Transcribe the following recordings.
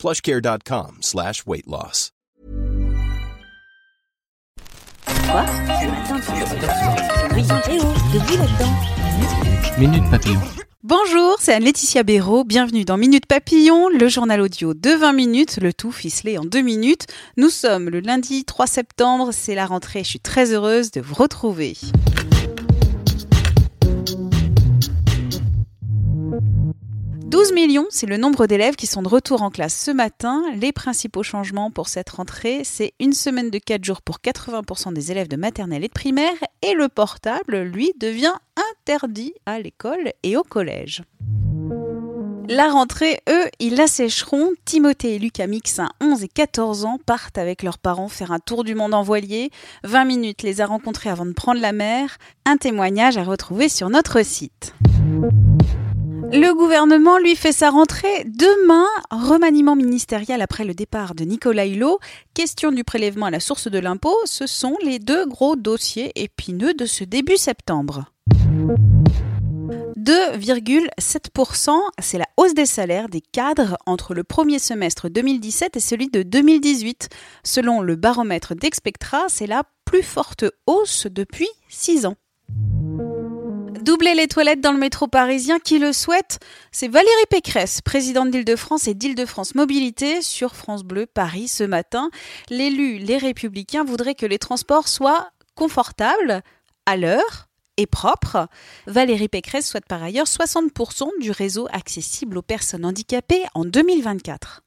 plushcare.com slash weight loss. Quoi? Minute Papillon. Bonjour, c'est Anne-Laetitia Béraud. Bienvenue dans Minute Papillon, le journal audio de 20 minutes, le tout ficelé en 2 minutes. Nous sommes le lundi 3 septembre, c'est la rentrée. Je suis très heureuse de vous retrouver. 12 millions, c'est le nombre d'élèves qui sont de retour en classe ce matin. Les principaux changements pour cette rentrée, c'est une semaine de 4 jours pour 80% des élèves de maternelle et de primaire et le portable, lui, devient interdit à l'école et au collège. La rentrée, eux, ils la sécheront. Timothée et Lucas Mixin, 11 et 14 ans, partent avec leurs parents faire un tour du monde en voilier. 20 minutes les a rencontrés avant de prendre la mer. Un témoignage à retrouver sur notre site. Le gouvernement lui fait sa rentrée demain. Remaniement ministériel après le départ de Nicolas Hulot. Question du prélèvement à la source de l'impôt. Ce sont les deux gros dossiers épineux de ce début septembre. 2,7%, c'est la hausse des salaires des cadres entre le premier semestre 2017 et celui de 2018. Selon le baromètre d'Expectra, c'est la plus forte hausse depuis 6 ans. Doubler les toilettes dans le métro parisien, qui le souhaite? C'est Valérie Pécresse, présidente d'Île-de-France et d'Île-de-France Mobilité sur France Bleu Paris ce matin. L'élu Les Républicains voudrait que les transports soient confortables, à l'heure et propres. Valérie Pécresse souhaite par ailleurs 60% du réseau accessible aux personnes handicapées en 2024.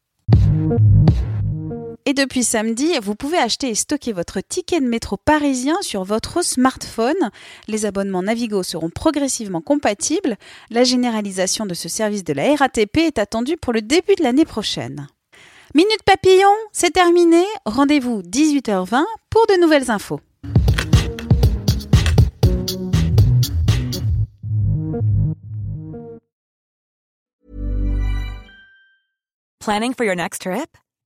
Et depuis samedi, vous pouvez acheter et stocker votre ticket de métro parisien sur votre smartphone. Les abonnements Navigo seront progressivement compatibles. La généralisation de ce service de la RATP est attendue pour le début de l'année prochaine. Minute Papillon, c'est terminé. Rendez-vous 18h20 pour de nouvelles infos. Planning for your next trip?